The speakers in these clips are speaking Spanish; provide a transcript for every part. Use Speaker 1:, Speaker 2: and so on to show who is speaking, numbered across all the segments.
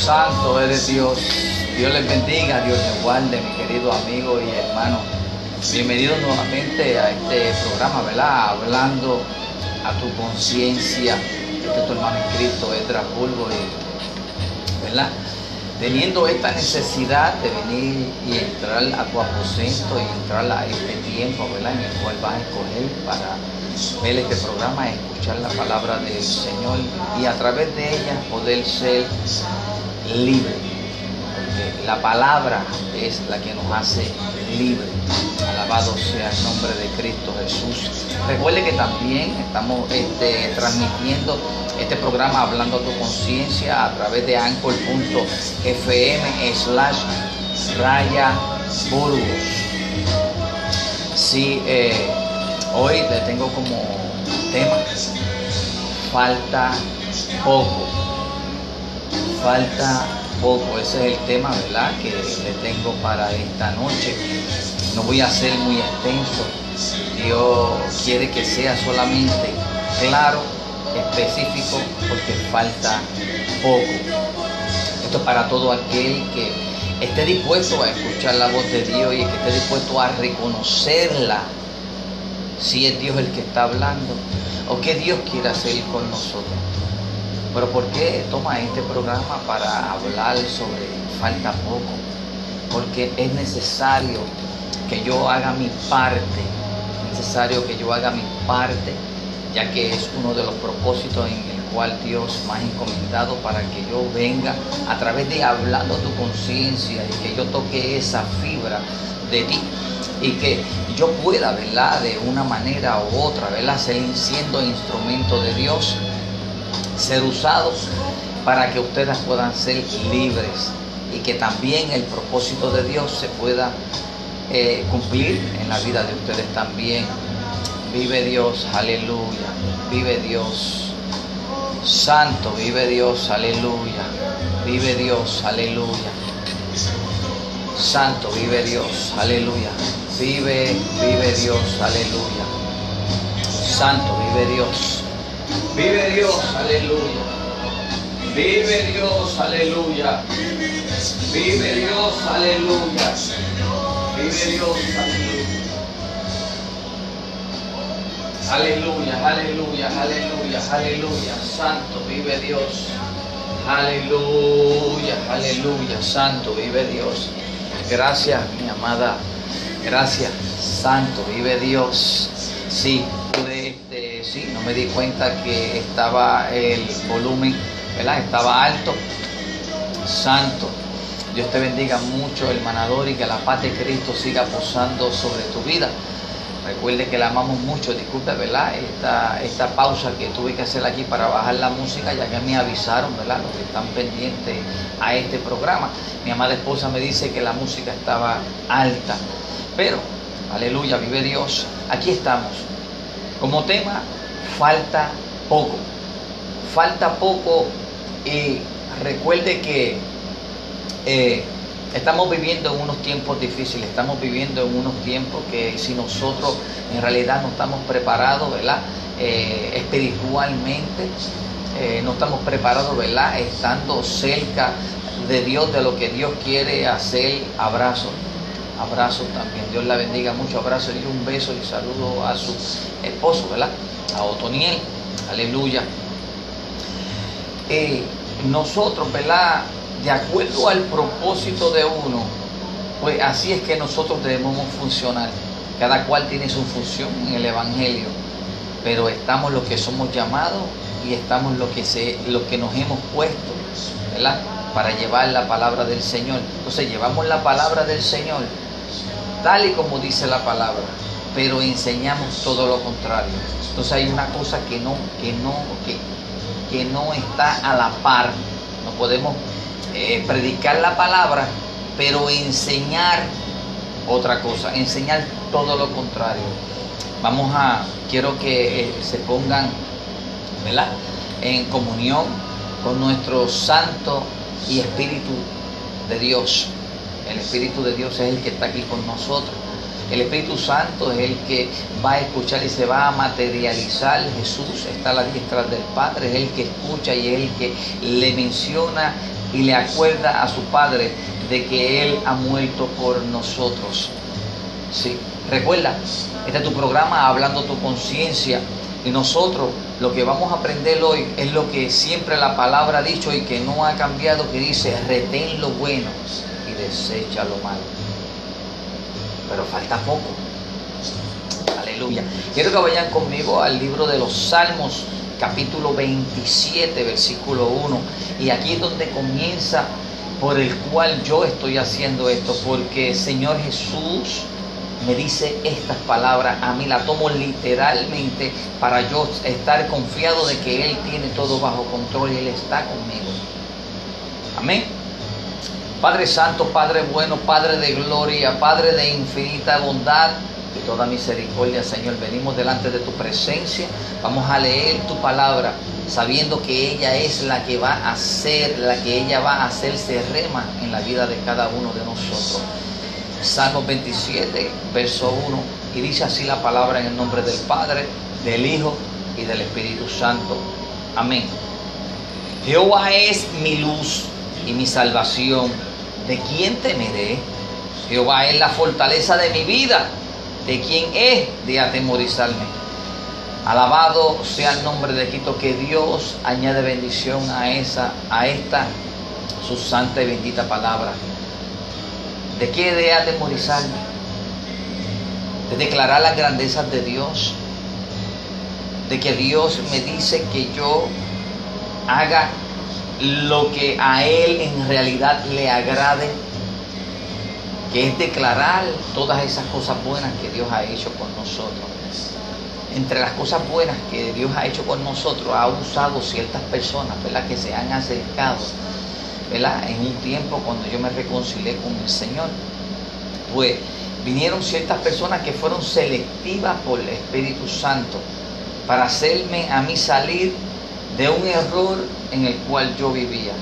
Speaker 1: Santo eres Dios. Dios les bendiga, Dios les guarde, mi querido amigo y hermano. Bienvenido nuevamente a este programa, ¿verdad? Hablando a tu conciencia. Este es tu hermano en Cristo, Edra Pulvo, ¿verdad? Teniendo esta necesidad de venir y entrar a tu aposento y entrar a este tiempo, ¿verdad? En el cual vas a escoger para ver este programa, escuchar la palabra del Señor y a través de ella poder ser libre. Porque la palabra es la que nos hace libre. Alabado sea el nombre de Cristo Jesús. Recuerde que también estamos este, transmitiendo este programa hablando a tu conciencia a través de anchor.fm slash raya burgos. Sí, eh, hoy le tengo como tema falta poco. Falta poco, ese es el tema, ¿verdad? Que le tengo para esta noche. No voy a ser muy extenso. Dios quiere que sea solamente claro, específico, porque falta poco. Esto es para todo aquel que esté dispuesto a escuchar la voz de Dios y que esté dispuesto a reconocerla si es Dios el que está hablando o qué Dios quiere hacer con nosotros. Pero ¿por qué toma este programa para hablar sobre falta poco? Porque es necesario que yo haga mi parte, es necesario que yo haga mi parte, ya que es uno de los propósitos en el cual Dios me ha encomendado para que yo venga a través de hablando tu conciencia y que yo toque esa fibra de ti y que yo pueda, ¿verdad? De una manera u otra, ¿verdad? Siendo instrumento de Dios, ser usado para que ustedes puedan ser libres y que también el propósito de Dios se pueda eh, cumplir en la vida de ustedes también. Vive Dios, aleluya. Vive Dios. Santo, vive Dios, aleluya. Vive Dios, aleluya. Santo, vive Dios, aleluya. Vive, vive Dios, aleluya. Santo, vive Dios. Vive Dios, aleluya. Vive Dios, aleluya. Vive Dios, aleluya. Vive Dios, aleluya. Aleluya, aleluya, aleluya, aleluya. Santo, vive Dios. Aleluya, aleluya. Santo, vive Dios. Gracias, mi amada. Gracias, Santo, vive Dios. Sí, sí, no me di cuenta que estaba el volumen, ¿verdad? Estaba alto. Santo, Dios te bendiga mucho, hermanador, y que la paz de Cristo siga posando sobre tu vida. Recuerde que la amamos mucho, disculpe, ¿verdad? Esta, esta pausa que tuve que hacer aquí para bajar la música, ya que me avisaron, ¿verdad? Los que están pendientes a este programa. Mi amada esposa me dice que la música estaba alta. Pero, aleluya, vive Dios. Aquí estamos. Como tema, falta poco. Falta poco y recuerde que eh, estamos viviendo en unos tiempos difíciles, estamos viviendo en unos tiempos que si nosotros en realidad no estamos preparados, ¿verdad? Eh, espiritualmente, eh, no estamos preparados, ¿verdad? Estando cerca de Dios, de lo que Dios quiere hacer, abrazo. Abrazo también. Dios la bendiga mucho. Abrazo y un beso y saludo a su esposo, ¿verdad? A Otoniel. Aleluya. Eh, nosotros, ¿verdad? De acuerdo al propósito de uno, pues así es que nosotros debemos funcionar. Cada cual tiene su función en el Evangelio, pero estamos los que somos llamados y estamos los que, se, los que nos hemos puesto, ¿verdad? Para llevar la palabra del Señor. Entonces llevamos la palabra del Señor tal y como dice la palabra, pero enseñamos todo lo contrario. Entonces hay una cosa que no, que no, que, que no está a la par. No podemos eh, predicar la palabra, pero enseñar otra cosa, enseñar todo lo contrario. Vamos a, quiero que eh, se pongan, ¿verdad? En comunión con nuestro Santo y Espíritu de Dios. El Espíritu de Dios es el que está aquí con nosotros. El Espíritu Santo es el que va a escuchar y se va a materializar. Jesús está a la diestra del Padre, es el que escucha y es el que le menciona y le acuerda a su Padre de que Él ha muerto por nosotros. Sí, recuerda, este es tu programa Hablando tu conciencia y nosotros lo que vamos a aprender hoy es lo que siempre la palabra ha dicho y que no ha cambiado, que dice, retén lo bueno desecha lo malo. Pero falta poco. Aleluya. Quiero que vayan conmigo al libro de los Salmos, capítulo 27, versículo 1. Y aquí es donde comienza por el cual yo estoy haciendo esto, porque Señor Jesús me dice estas palabras, a mí la tomo literalmente para yo estar confiado de que Él tiene todo bajo control y Él está conmigo. Amén. Padre Santo, Padre bueno, Padre de gloria, Padre de infinita bondad y toda misericordia, Señor, venimos delante de tu presencia, vamos a leer tu palabra, sabiendo que ella es la que va a hacer, la que ella va a hacerse rema en la vida de cada uno de nosotros. Salmo 27, verso 1, y dice así la palabra en el nombre del Padre, del Hijo y del Espíritu Santo. Amén. Jehová es mi luz y mi salvación. ¿De quién temeré? Jehová es la fortaleza de mi vida. ¿De quién es de atemorizarme? Alabado sea el nombre de Cristo, que Dios añade bendición a esa, a esta su santa y bendita palabra. ¿De qué de atemorizarme? De declarar las grandezas de Dios. De que Dios me dice que yo haga lo que a Él en realidad le agrade. Que es declarar todas esas cosas buenas que Dios ha hecho con nosotros. Entre las cosas buenas que Dios ha hecho con nosotros, ha usado ciertas personas, ¿verdad? Que se han acercado en un tiempo cuando yo me reconcilié con el Señor, pues vinieron ciertas personas que fueron selectivas por el Espíritu Santo para hacerme a mí salir de un error en el cual yo vivía.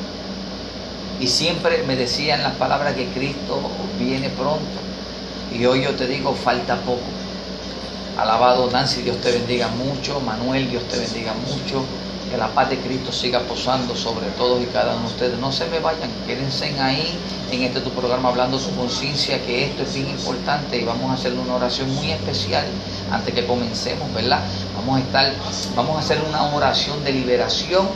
Speaker 1: Y siempre me decían las palabras que Cristo viene pronto. Y hoy yo te digo, falta poco. Alabado Nancy, Dios te bendiga mucho. Manuel, Dios te bendiga mucho. Que la paz de Cristo siga posando sobre todos y cada uno de ustedes. No se me vayan, quédense ahí en este tu programa hablando su conciencia, que esto es bien importante y vamos a hacer una oración muy especial antes que comencemos, ¿verdad? Vamos a estar, vamos a hacer una oración de liberación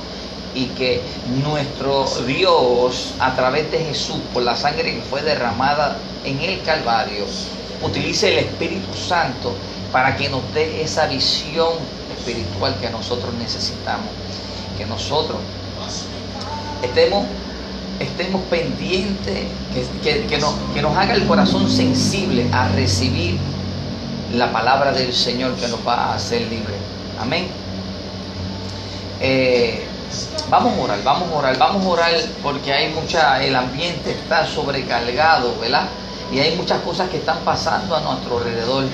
Speaker 1: y que nuestro Dios, a través de Jesús, por la sangre que fue derramada en el Calvario, utilice el Espíritu Santo para que nos dé esa visión espiritual que nosotros necesitamos. Que nosotros estemos, estemos pendientes, que, que, nos, que nos haga el corazón sensible a recibir la palabra del Señor que nos va a hacer libre. Amén. Eh, vamos a orar, vamos a orar, vamos a orar porque hay mucha, el ambiente está sobrecargado, ¿verdad? Y hay muchas cosas que están pasando a nuestro alrededor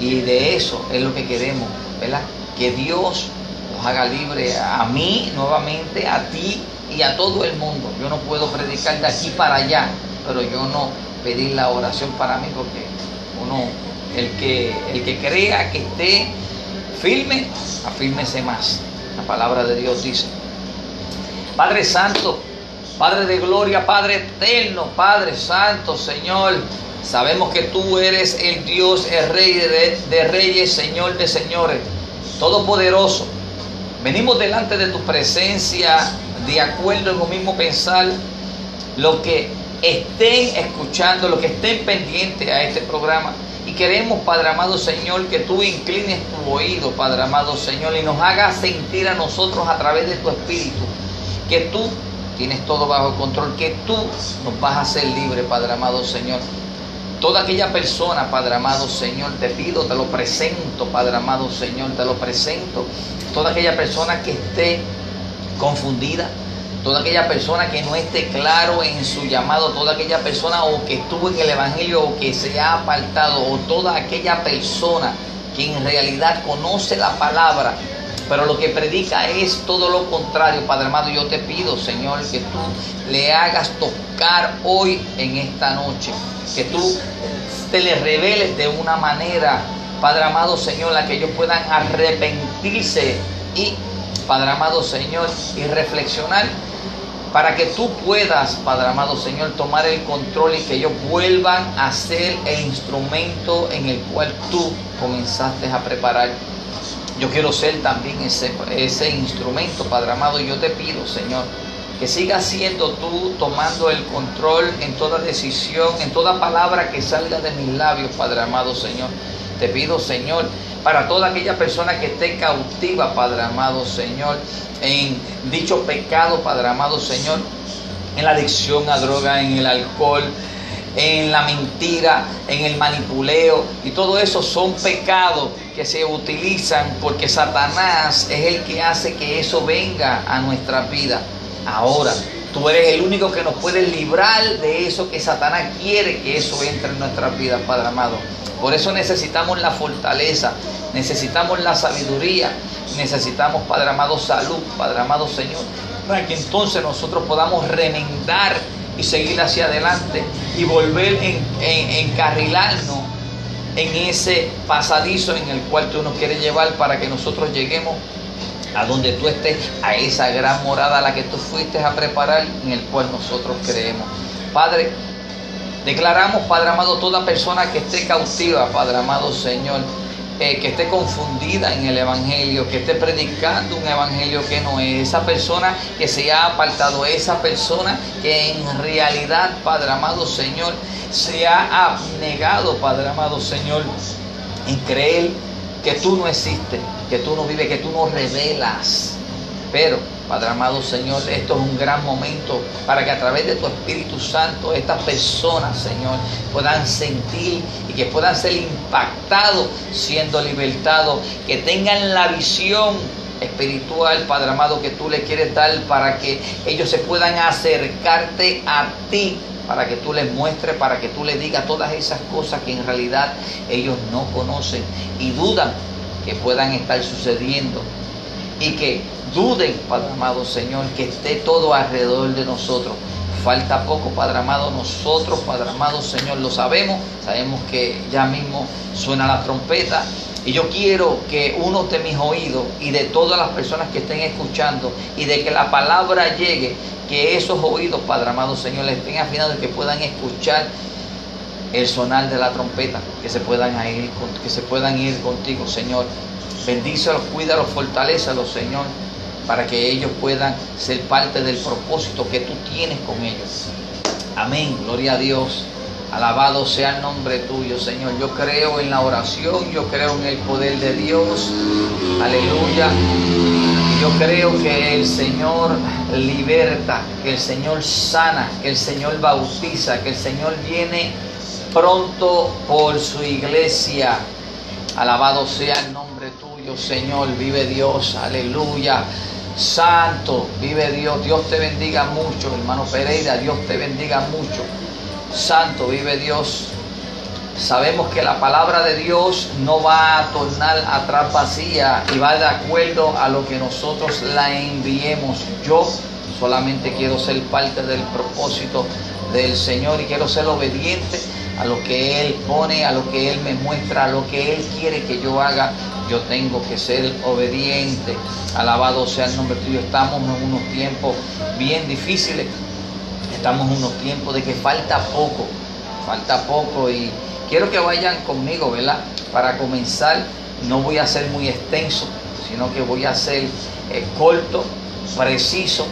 Speaker 1: y de eso es lo que queremos, ¿verdad? Que Dios nos haga libre a mí nuevamente, a ti y a todo el mundo. Yo no puedo predicar de aquí para allá, pero yo no pedir la oración para mí porque uno, el que, el que crea que esté firme, afírmese más. La palabra de Dios dice. Padre Santo, Padre de gloria, Padre eterno, Padre Santo, Señor. Sabemos que tú eres el Dios, el Rey de, reyes, Señor de señores, Todopoderoso. Venimos delante de tu presencia de acuerdo en lo mismo pensar, lo que estén escuchando, lo que estén pendientes a este programa. Queremos, Padre amado Señor, que tú inclines tu oído, Padre amado Señor, y nos hagas sentir a nosotros a través de tu Espíritu, que tú tienes todo bajo control, que tú nos vas a hacer libre, Padre amado Señor. Toda aquella persona, Padre amado Señor, te pido, te lo presento, Padre amado Señor, te lo presento. Toda aquella persona que esté confundida, toda aquella persona que no esté claro en su llamado, toda aquella persona o que estuvo en el Evangelio o que se ha apartado, o toda aquella persona que en realidad conoce la palabra, pero lo que predica es todo lo contrario, Padre amado. Yo te pido, Señor, que tú le hagas tocar hoy en esta noche, que tú te le reveles de una manera, Padre amado, Señor, la que ellos puedan arrepentirse y, Padre amado, Señor, y reflexionar para que tú puedas, Padre amado Señor, tomar el control y que ellos vuelvan a ser el instrumento en el cual tú comenzaste a preparar. Yo quiero ser también ese, instrumento, Padre amado, y yo te pido, Señor, que sigas siendo tú tomando el control en toda decisión, en toda palabra que salga de mis labios, Padre amado, Señor. Te pido, Señor, para toda aquella persona que esté cautiva, Padre amado, Señor, en dicho pecado, Padre amado Señor, en la adicción a droga, en el alcohol, en la mentira, en el manipuleo. Y todo eso son pecados que se utilizan porque Satanás es el que hace que eso venga a nuestra vida. Ahora, tú eres el único que nos puede librar de eso que Satanás quiere que eso entre en nuestra vida, Padre amado. Por eso necesitamos la fortaleza, necesitamos la sabiduría, necesitamos, Padre amado, salud, Padre amado Señor, para que entonces nosotros podamos remendar y seguir hacia adelante y volver en, en, encarrilarnos en ese pasadizo en el cual tú nos quieres llevar para que nosotros lleguemos a donde tú estés, a esa gran morada a la que tú fuiste a preparar, en el cual nosotros creemos. Padre, declaramos, Padre amado, toda persona que esté cautiva, Padre amado Señor, eh, que esté confundida en el Evangelio, que esté predicando un Evangelio que no es, esa persona que se ha apartado, esa persona que en realidad, Padre amado Señor, se ha abnegado, Padre amado Señor, en creer que tú no existes, que tú no vives, que tú no revelas. Pero Padre amado Señor, esto es un gran momento para que a través de tu Espíritu Santo estas personas, Señor, puedan sentir y que puedan ser impactados siendo libertados, que tengan la visión espiritual, Padre amado, que tú le quieres dar para que ellos se puedan acercarte a ti, para que tú les muestres, para que tú les digas todas esas cosas que en realidad ellos no conocen y dudan que puedan estar sucediendo y que duden, Padre amado Señor, que esté todo alrededor de nosotros. Falta poco, Padre amado, nosotros, Padre amado Señor, lo sabemos, sabemos que ya mismo suena la trompeta. Y yo quiero que uno de mis oídos y de todas las personas que estén escuchando y de que la palabra llegue, que esos oídos, Padre amado Señor, estén afinados y que puedan escuchar el sonar de la trompeta, que se puedan ir, que se puedan ir contigo, Señor. Bendícelos, cuídalos, fortalecelos, Señor para que ellos puedan ser parte del propósito que tú tienes con ellos. Amén, gloria a Dios. Alabado sea el nombre tuyo, Señor. Yo creo en la oración, yo creo en el poder de Dios. Aleluya. Yo creo que el Señor liberta, que el Señor sana, que el Señor bautiza, que el Señor viene pronto por su iglesia. Alabado sea el nombre tuyo, Señor. Vive Dios. Aleluya. Santo, vive Dios, Dios te bendiga mucho, hermano Pereira, Dios te bendiga mucho. Santo, vive Dios. Sabemos que la palabra de Dios no va a tornar atrás vacía y va de acuerdo a lo que nosotros la enviemos. Yo solamente quiero ser parte del propósito del Señor y quiero ser obediente a lo que Él pone, a lo que Él me muestra, a lo que Él quiere que yo haga yo tengo que ser obediente. Alabado sea el nombre tuyo. Estamos en unos tiempos bien difíciles. Estamos en unos tiempos de que falta poco. Falta poco y quiero que vayan conmigo, ¿verdad? Para comenzar, no voy a ser muy extenso, sino que voy a ser eh, corto, preciso.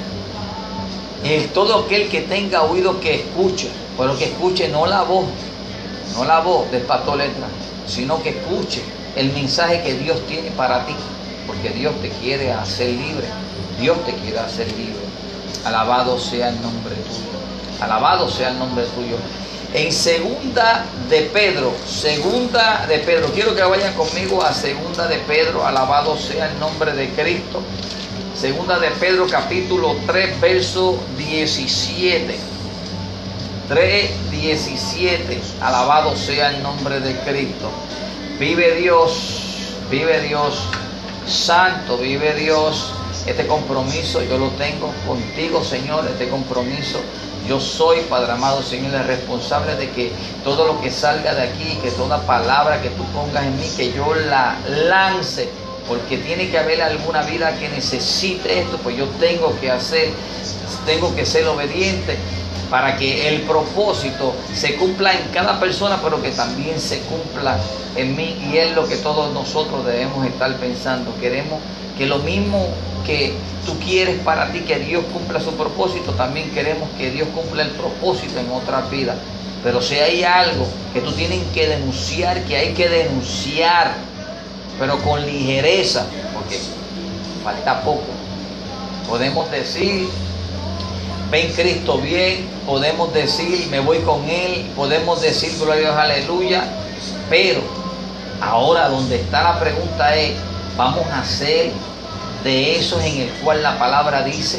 Speaker 1: Y todo aquel que tenga oído que escuche, pero que escuche no la voz, no la voz del pastor letra, sino que escuche el mensaje que Dios tiene para ti, porque Dios te quiere hacer libre, Dios te quiere hacer libre. Alabado sea el nombre tuyo, alabado sea el nombre tuyo. En segunda de Pedro, segunda de Pedro, quiero que vayan conmigo a segunda de Pedro, alabado sea el nombre de Cristo. Segunda de Pedro capítulo 3, verso 17. 3, 17. Alabado sea el nombre de Cristo. Vive Dios, vive Dios. Santo vive Dios. Este compromiso yo lo tengo contigo, Señor, este compromiso. Yo soy, Padre amado, Señor, el responsable de que todo lo que salga de aquí, que toda palabra que tú pongas en mí, que yo la lance, porque tiene que haber alguna vida que necesite esto, pues yo tengo que hacer, tengo que ser obediente para que el propósito se cumpla en cada persona, pero que también se cumpla en mí. Y es lo que todos nosotros debemos estar pensando. Queremos que lo mismo que tú quieres para ti, que Dios cumpla su propósito, también queremos que Dios cumpla el propósito en otras vidas. Pero si hay algo que tú tienes que denunciar, que hay que denunciar, pero con ligereza, porque falta poco. Podemos decir ven Cristo bien, podemos decir, me voy con Él, podemos decir, gloria a Dios, aleluya, pero ahora donde está la pregunta es, vamos a hacer de esos en el cual la palabra dice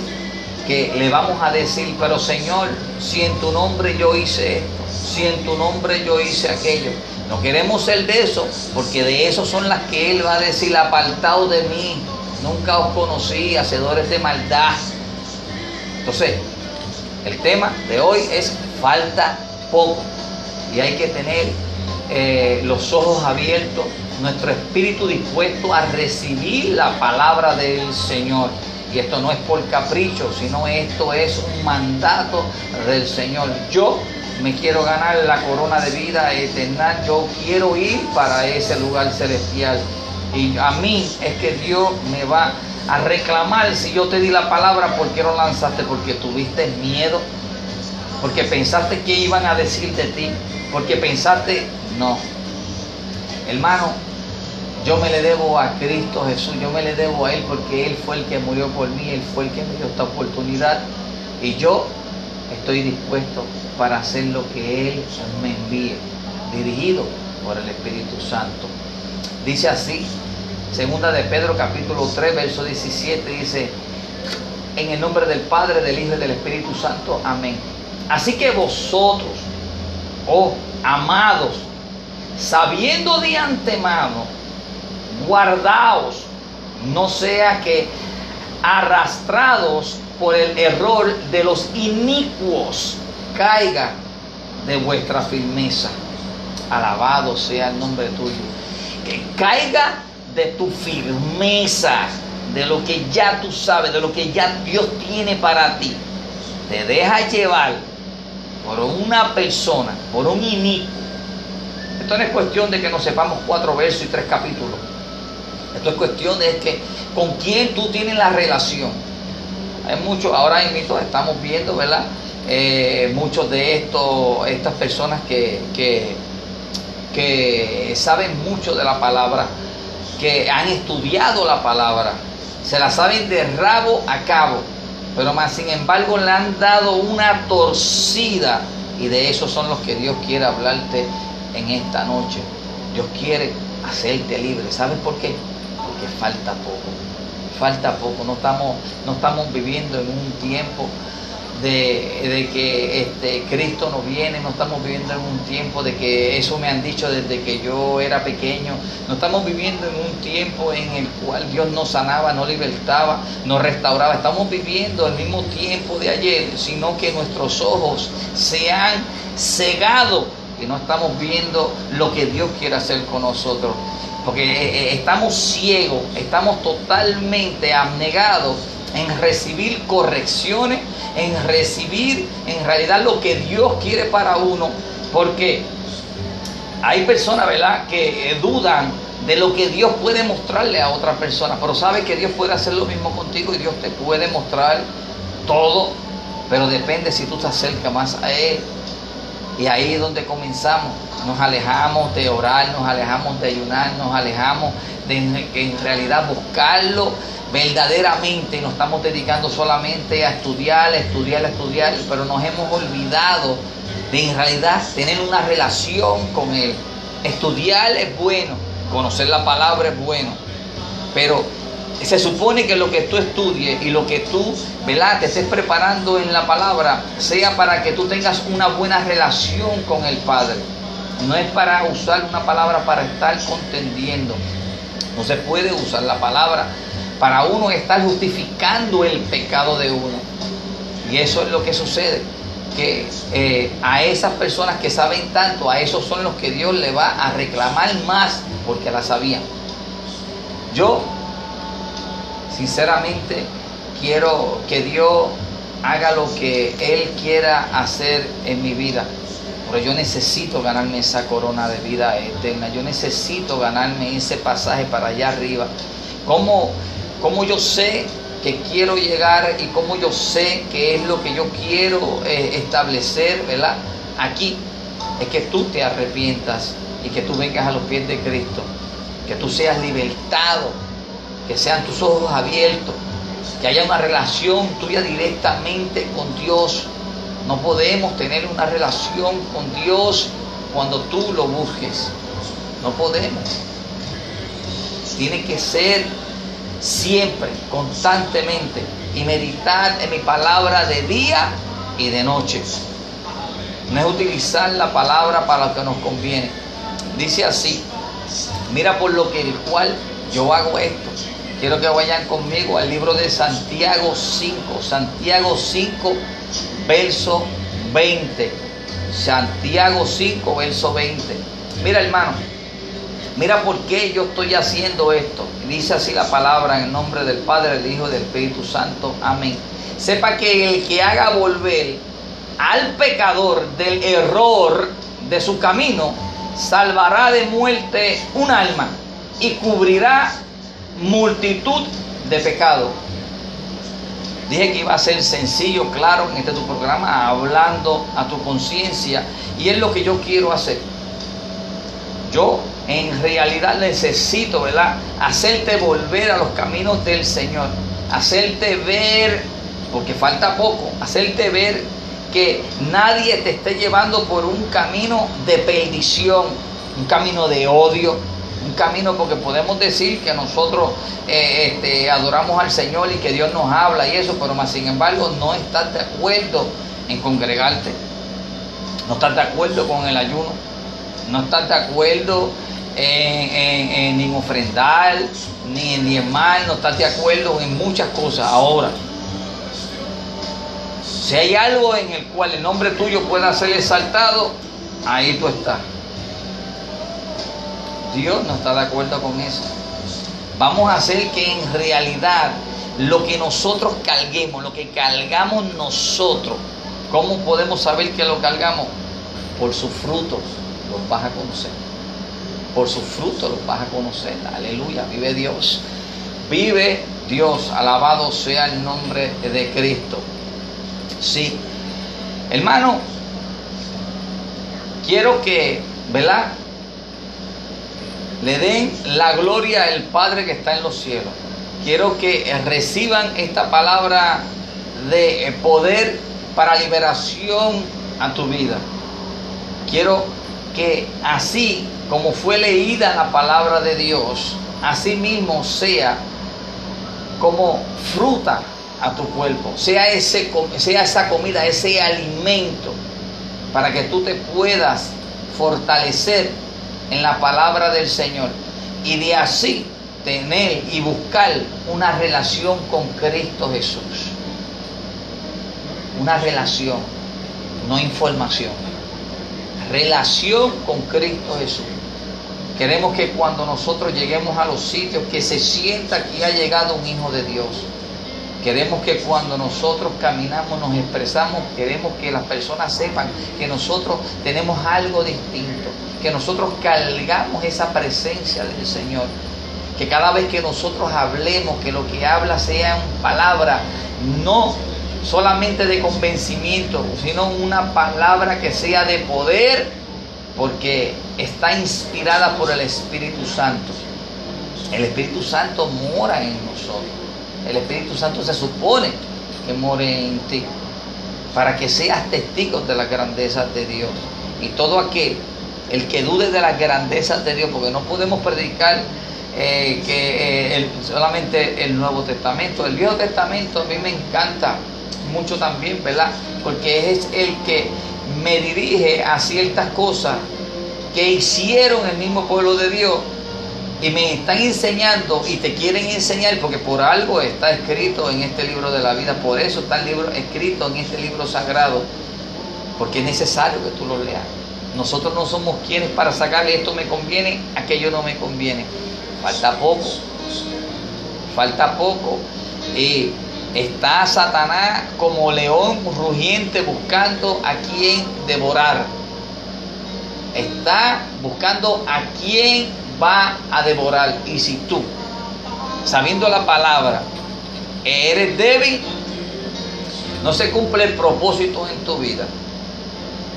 Speaker 1: que le vamos a decir, pero Señor, si en tu nombre yo hice esto, si en tu nombre yo hice aquello, no queremos ser de eso, porque de eso son las que Él va a decir, apartado de mí, nunca os conocí, hacedores de maldad. Entonces, el tema de hoy es falta poco y hay que tener eh, los ojos abiertos, nuestro espíritu dispuesto a recibir la palabra del Señor. Y esto no es por capricho, sino esto es un mandato del Señor. Yo me quiero ganar la corona de vida eterna, yo quiero ir para ese lugar celestial. Y a mí es que Dios me va a reclamar si yo te di la palabra, ¿por qué no lanzaste? Porque tuviste miedo, porque pensaste que iban a decir de ti, porque pensaste, no. Hermano, yo me le debo a Cristo Jesús, yo me le debo a Él porque Él fue el que murió por mí, Él fue el que me dio esta oportunidad y yo estoy dispuesto para hacer lo que Él me envíe, dirigido por el Espíritu Santo. Dice así Segunda de Pedro capítulo 3, verso 17 dice, en el nombre del Padre, del Hijo y del Espíritu Santo, amén. Así que vosotros, oh amados, sabiendo de antemano, guardaos, no sea que arrastrados por el error de los inicuos, caiga de vuestra firmeza. Alabado sea el nombre tuyo. Que caiga de tu firmeza, de lo que ya tú sabes, de lo que ya Dios tiene para ti. Te deja llevar por una persona, por un inico. Esto no es cuestión de que nos sepamos cuatro versos y tres capítulos. Esto es cuestión de que con quién tú tienes la relación. Hay muchos, ahora mismo estamos viendo, ¿verdad? Eh, muchos de estos, estas personas que, que saben mucho de la palabra, que han estudiado la palabra, se la saben de rabo a cabo, pero más sin embargo le han dado una torcida y de eso son los que Dios quiere hablarte en esta noche. Dios quiere hacerte libre. ¿Sabes por qué? Porque falta poco. Falta poco. No estamos, no estamos viviendo en un tiempo de, que este, Cristo no viene, no estamos viviendo en un tiempo de que eso me han dicho desde que yo era pequeño, no estamos viviendo en un tiempo en el cual Dios nos sanaba, nos libertaba, nos restauraba, estamos viviendo el mismo tiempo de ayer, sino que nuestros ojos se han cegado y no estamos viendo lo que Dios quiere hacer con nosotros. Porque eh, eh, estamos ciegos, estamos totalmente abnegados en recibir correcciones, en recibir en realidad lo que Dios quiere para uno, porque hay personas, ¿verdad?, que eh, dudan de lo que Dios puede mostrarle a otra persona, pero sabe que Dios puede hacer lo mismo contigo y Dios te puede mostrar todo, pero depende si tú te acercas más a Él. Y ahí es donde comenzamos. Nos alejamos de orar, nos alejamos de ayunar, nos alejamos de en realidad buscarlo verdaderamente nos estamos dedicando solamente a estudiar, a estudiar, a estudiar, pero nos hemos olvidado de en realidad tener una relación con Él. Estudiar es bueno, conocer la palabra es bueno, pero se supone que lo que tú estudies y lo que tú, ¿verdad? Te estés preparando en la palabra sea para que tú tengas una buena relación con el Padre. No es para usar una palabra para estar contendiendo. No se puede usar la palabra para uno estar justificando el pecado de uno. Y eso es lo que sucede. Que eh, a esas personas que saben tanto, a esos son los que Dios le va a reclamar más porque la sabían. Yo, sinceramente, quiero que Dios haga lo que Él quiera hacer en mi vida. Pero yo necesito ganarme esa corona de vida eterna. Yo necesito ganarme ese pasaje para allá arriba. ¿Cómo, cómo yo sé que quiero llegar y cómo yo sé que es lo que yo quiero eh, establecer, ¿verdad? Aquí es que tú te arrepientas y que tú vengas a los pies de Cristo, que tú seas libertado, que sean tus ojos abiertos, que haya una relación tuya directamente con Dios. No podemos tener una relación con Dios cuando tú lo busques. No podemos. Tiene que ser siempre, constantemente, y meditar en mi palabra de día y de noche. No es utilizar la palabra para lo que nos conviene. Dice así, mira por lo que el cual yo hago esto Quiero que vayan conmigo al libro de Santiago 5, Santiago 5, verso 20. Santiago 5, verso 20. Mira hermano, mira por qué yo estoy haciendo esto. Dice así la palabra en el nombre del Padre, del Hijo y del Espíritu Santo. Amén. Sepa que el que haga volver al pecador del error de su camino, salvará de muerte un alma y cubrirá multitud de pecados. Dije que iba a ser sencillo, claro, en este tu programa, hablando a tu conciencia. Y es lo que yo quiero hacer. Yo en realidad necesito, ¿verdad? Hacerte volver a los caminos del Señor. Hacerte ver, porque falta poco, hacerte ver que nadie te esté llevando por un camino de perdición, un camino de odio, un camino porque podemos decir que nosotros eh, este, adoramos al Señor y que Dios nos habla y eso, pero más sin embargo no estás de acuerdo en congregarte, no estás de acuerdo con el ayuno, no estás de acuerdo en, en, ofrendar, ni en diezmar, no estás de acuerdo en muchas cosas. Ahora, si hay algo en el cual el nombre tuyo pueda ser exaltado, ahí tú estás. Dios no está de acuerdo con eso. Vamos a hacer que en realidad lo que nosotros carguemos, lo que cargamos nosotros, ¿cómo podemos saber que lo cargamos? Por sus frutos los vas a conocer. Por sus frutos los vas a conocer. Aleluya, vive Dios. Vive Dios, alabado sea el nombre de Cristo. Sí. Hermano, quiero que, ¿verdad? Le den la gloria al Padre que está en los cielos. Quiero que reciban esta palabra de poder para liberación a tu vida. Quiero que así como fue leída la palabra de Dios, así mismo sea como fruta a tu cuerpo, sea, ese, sea esa comida, ese alimento, para que tú te puedas fortalecer en la palabra del Señor y de así tener y buscar una relación con Cristo Jesús. Una relación, no información. Relación con Cristo Jesús. Queremos que cuando nosotros lleguemos a los sitios, que se sienta que ha llegado un hijo de Dios. Queremos que cuando nosotros caminamos, nos expresamos, queremos que las personas sepan que nosotros tenemos algo distinto que nosotros cargamos esa presencia del Señor. Que cada vez que nosotros hablemos, que lo que habla sea una palabra, no solamente de convencimiento, sino una palabra que sea de poder, porque está inspirada por el Espíritu Santo. El Espíritu Santo mora en nosotros. El Espíritu Santo se supone que more en ti, para que seas testigo de las grandezas de Dios. Y todo aquel el que dude de las grandezas de Dios, porque no podemos predicar eh, que eh, solamente el Nuevo Testamento. El Viejo Testamento a mí me encanta mucho también, ¿verdad? Porque es el que me dirige a ciertas cosas que hicieron el mismo pueblo de Dios, y me están enseñando y te quieren enseñar porque por algo está escrito en este libro de la vida, por eso está el libro escrito en este libro sagrado, porque es necesario que tú lo leas. Nosotros no somos quienes para sacarle esto me conviene, aquello no me conviene. Falta poco, falta poco. Y está Satanás como león rugiente buscando a quien devorar. Está buscando a quien va a devorar. Y si tú, sabiendo la palabra, eres débil, no se cumple el propósito en tu vida.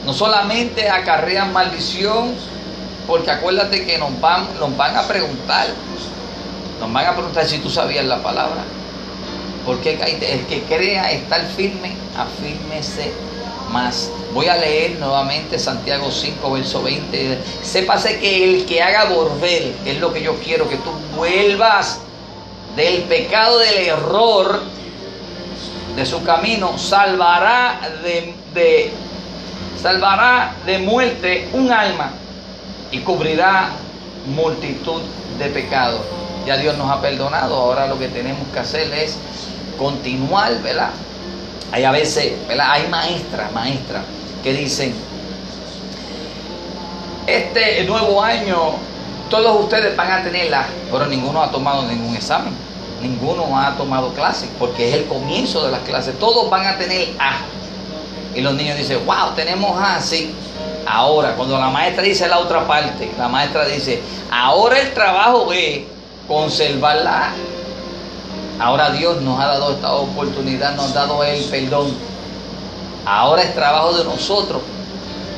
Speaker 1: No solamente acarrean maldición, porque acuérdate que nos van, nos van a preguntar, nos van a preguntar si tú sabías la palabra. Porque el que crea estar firme, afírmese más. Voy a leer nuevamente Santiago 5, verso 20. Sépase que el que haga volver, es lo que yo quiero, que tú vuelvas del pecado, del error, de su camino, salvará de, de salvará de muerte un alma y cubrirá multitud de pecados. Ya Dios nos ha perdonado, ahora lo que tenemos que hacer es continuar, ¿verdad? Hay a veces, ¿verdad? Hay maestras, maestras, que dicen, este nuevo año todos ustedes van a tenerla, pero ninguno ha tomado ningún examen, ninguno ha tomado clases, porque es el comienzo de las clases, todos van a tener A. Y los niños dicen, wow, tenemos A, sí. Ahora, cuando la maestra dice la otra parte, la maestra dice, ahora el trabajo es conservar la A. Ahora Dios nos ha dado esta oportunidad, nos ha dado el perdón. Ahora es trabajo de nosotros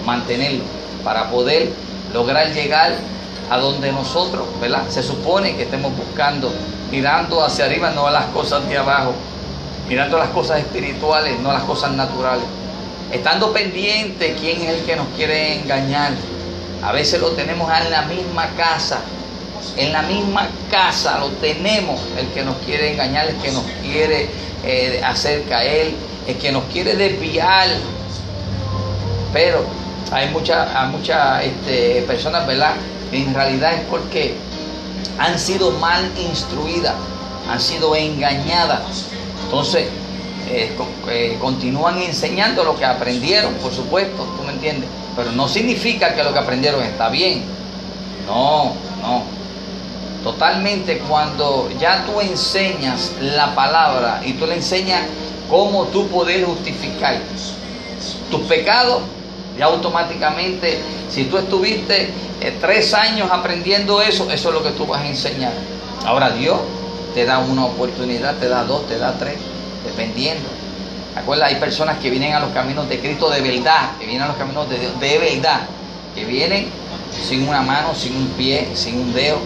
Speaker 1: mantenerlo para poder lograr llegar a donde nosotros, ¿verdad? Se supone que estemos buscando, mirando hacia arriba, no a las cosas de abajo, mirando las cosas espirituales, no a las cosas naturales. Estando pendiente quién es el que nos quiere engañar. A veces lo tenemos en la misma casa, en la misma casa lo tenemos, el que nos quiere engañar, el que nos quiere eh, hacer caer, el que nos quiere desviar. Pero hay muchas muchas este, personas, ¿verdad? En realidad es porque han sido mal instruidas, han sido engañadas. Entonces, eh, eh, continúan enseñando lo que aprendieron, por supuesto, tú me entiendes. Pero no significa que lo que aprendieron está bien. No, no. Totalmente cuando ya tú enseñas la palabra y tú le enseñas cómo tú puedes justificar tus pecados, ya automáticamente, si tú estuviste eh, tres años aprendiendo eso, eso es lo que tú vas a enseñar. Ahora Dios te da una oportunidad, te da dos, te da tres, dependiendo. Acuerda, hay personas que vienen a los caminos de Cristo de verdad, que vienen a los caminos de Dios de verdad, que vienen sin una mano, sin un pie, sin un dedo,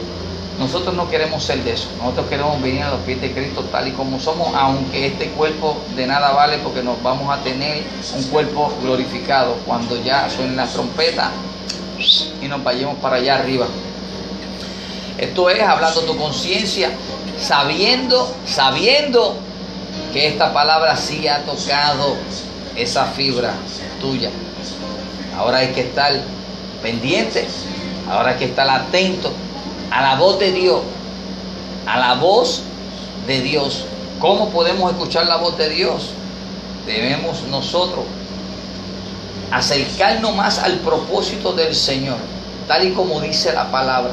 Speaker 1: nosotros no queremos ser de eso. Nosotros queremos venir a los pies de Cristo tal y como somos, aunque este cuerpo de nada vale porque nos vamos a tener un cuerpo glorificado cuando ya suene la trompeta y nos vayamos para allá arriba. Esto es hablando tu conciencia, sabiendo, sabiendo que esta palabra sí ha tocado esa fibra tuya. Ahora hay que estar pendiente, ahora hay que estar atento a la voz de Dios, a la voz de Dios. ¿Cómo podemos escuchar la voz de Dios? Debemos nosotros acercarnos más al propósito del Señor, tal y como dice la palabra.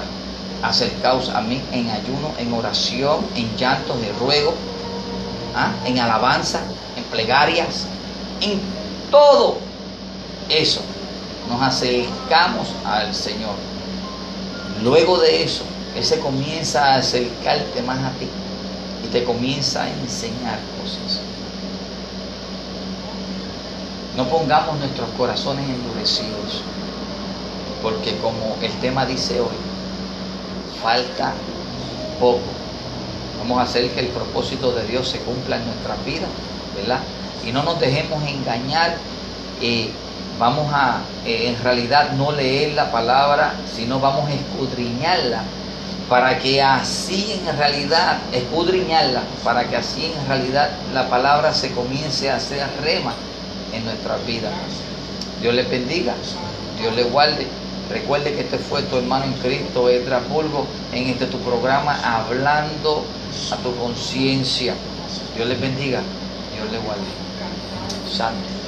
Speaker 1: Acercaos a mí en ayuno, en oración, en llantos de ruego, ¿ah? en alabanza, en plegarias, en todo eso nos acercamos al Señor. Luego de eso, Él se comienza a acercarte más a ti y te comienza a enseñar cosas. No pongamos nuestros corazones endurecidos, porque como el tema dice hoy, falta poco. Vamos a hacer que el propósito de Dios se cumpla en nuestra vida, ¿verdad? Y no nos dejemos engañar. Eh, vamos a eh, en realidad no leer la palabra, sino vamos a escudriñarla para que así en realidad, escudriñarla, para que así en realidad la palabra se comience a hacer rema en nuestra vida. Dios le bendiga, Dios le guarde, Recuerde que este fue tu hermano en Cristo, Edra Bulbo, en este tu programa, hablando a tu conciencia. Dios les bendiga, Dios les guarde. Santo.